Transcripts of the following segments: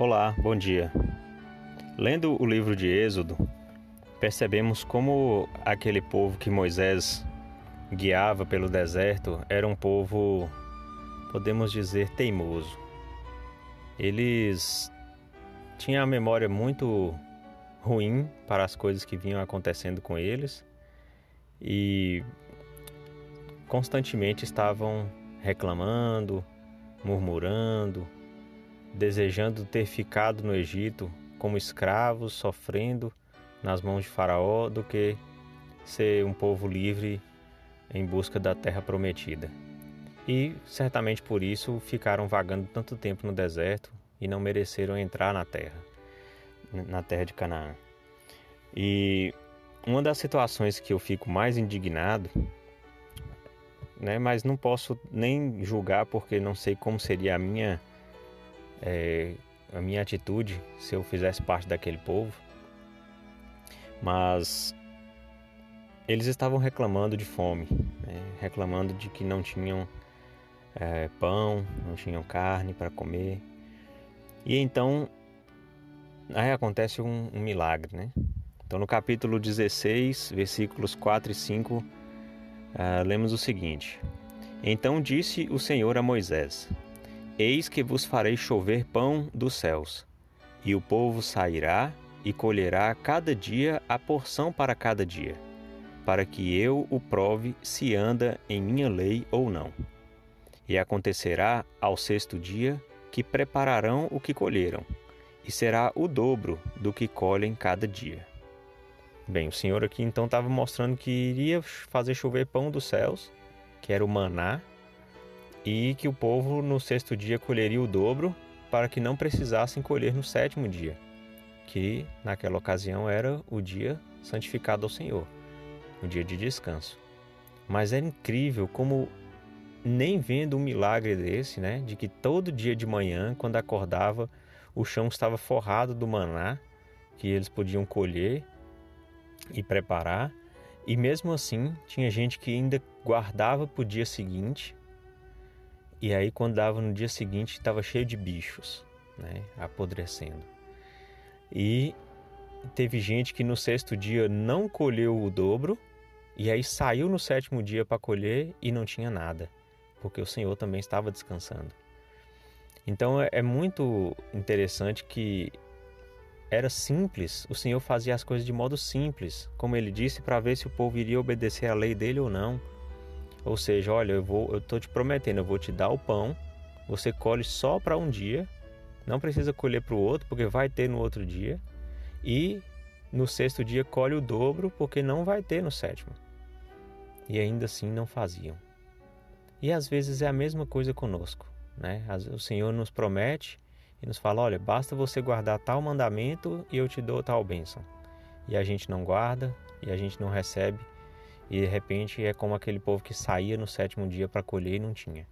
Olá, bom dia. Lendo o livro de Êxodo, percebemos como aquele povo que Moisés guiava pelo deserto era um povo, podemos dizer, teimoso. Eles tinham a memória muito ruim para as coisas que vinham acontecendo com eles e constantemente estavam reclamando, murmurando, desejando ter ficado no Egito como escravos, sofrendo nas mãos de Faraó, do que ser um povo livre em busca da terra prometida. E certamente por isso ficaram vagando tanto tempo no deserto e não mereceram entrar na terra, na terra de Canaã. E uma das situações que eu fico mais indignado, né, mas não posso nem julgar porque não sei como seria a minha é, a minha atitude se eu fizesse parte daquele povo, mas eles estavam reclamando de fome, né? reclamando de que não tinham é, pão, não tinham carne para comer. E então aí acontece um, um, milagre, né? Então no capítulo 16, versículos 4 e 5, uh, é, lemos o seguinte: Então disse o Senhor a Moisés: Eis que vos farei chover pão dos céus, e o povo sairá e colherá cada dia a porção para cada dia, para que eu o prove se anda em minha lei ou não. E acontecerá ao sexto dia que prepararão o que colheram, e será o dobro do que colhem cada dia. Bem, o Senhor aqui então estava mostrando que iria fazer chover pão dos céus, que era o maná, e que o povo no sexto dia colheria o dobro para que não precisassem colher no sétimo dia, que naquela ocasião era o dia santificado ao Senhor, o dia de descanso. Mas é incrível como nem vendo um milagre desse, né, de que todo dia de manhã, quando acordava, o chão estava forrado do maná que eles podiam colher e preparar, e mesmo assim tinha gente que ainda guardava para o dia seguinte e aí, quando dava no dia seguinte, estava cheio de bichos, né, apodrecendo. E teve gente que no sexto dia não colheu o dobro, e aí saiu no sétimo dia para colher e não tinha nada, porque o Senhor também estava descansando. Então é, é muito interessante que era simples, o Senhor fazia as coisas de modo simples, como ele disse, para ver se o povo iria obedecer à lei dele ou não. Ou seja, olha, eu vou, eu tô te prometendo, eu vou te dar o pão, você colhe só para um dia, não precisa colher para o outro, porque vai ter no outro dia, e no sexto dia colhe o dobro, porque não vai ter no sétimo. E ainda assim não faziam. E às vezes é a mesma coisa conosco, né? O Senhor nos promete e nos fala: olha, basta você guardar tal mandamento e eu te dou tal bênção. E a gente não guarda e a gente não recebe e de repente é como aquele povo que saía no sétimo dia para colher e não tinha.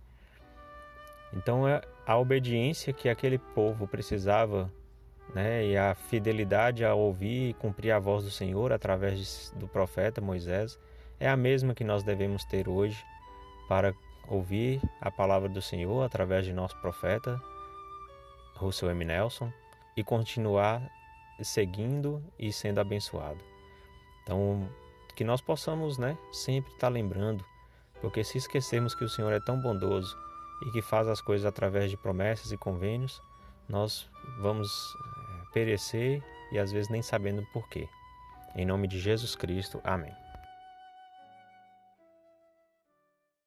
Então é a obediência que aquele povo precisava, né, e a fidelidade a ouvir e cumprir a voz do Senhor através do profeta Moisés é a mesma que nós devemos ter hoje para ouvir a palavra do Senhor através de nosso profeta Russell M. Nelson e continuar seguindo e sendo abençoado. Então, que nós possamos, né, sempre estar lembrando, porque se esquecermos que o Senhor é tão bondoso e que faz as coisas através de promessas e convênios, nós vamos eh, perecer e às vezes nem sabendo por quê. Em nome de Jesus Cristo, amém.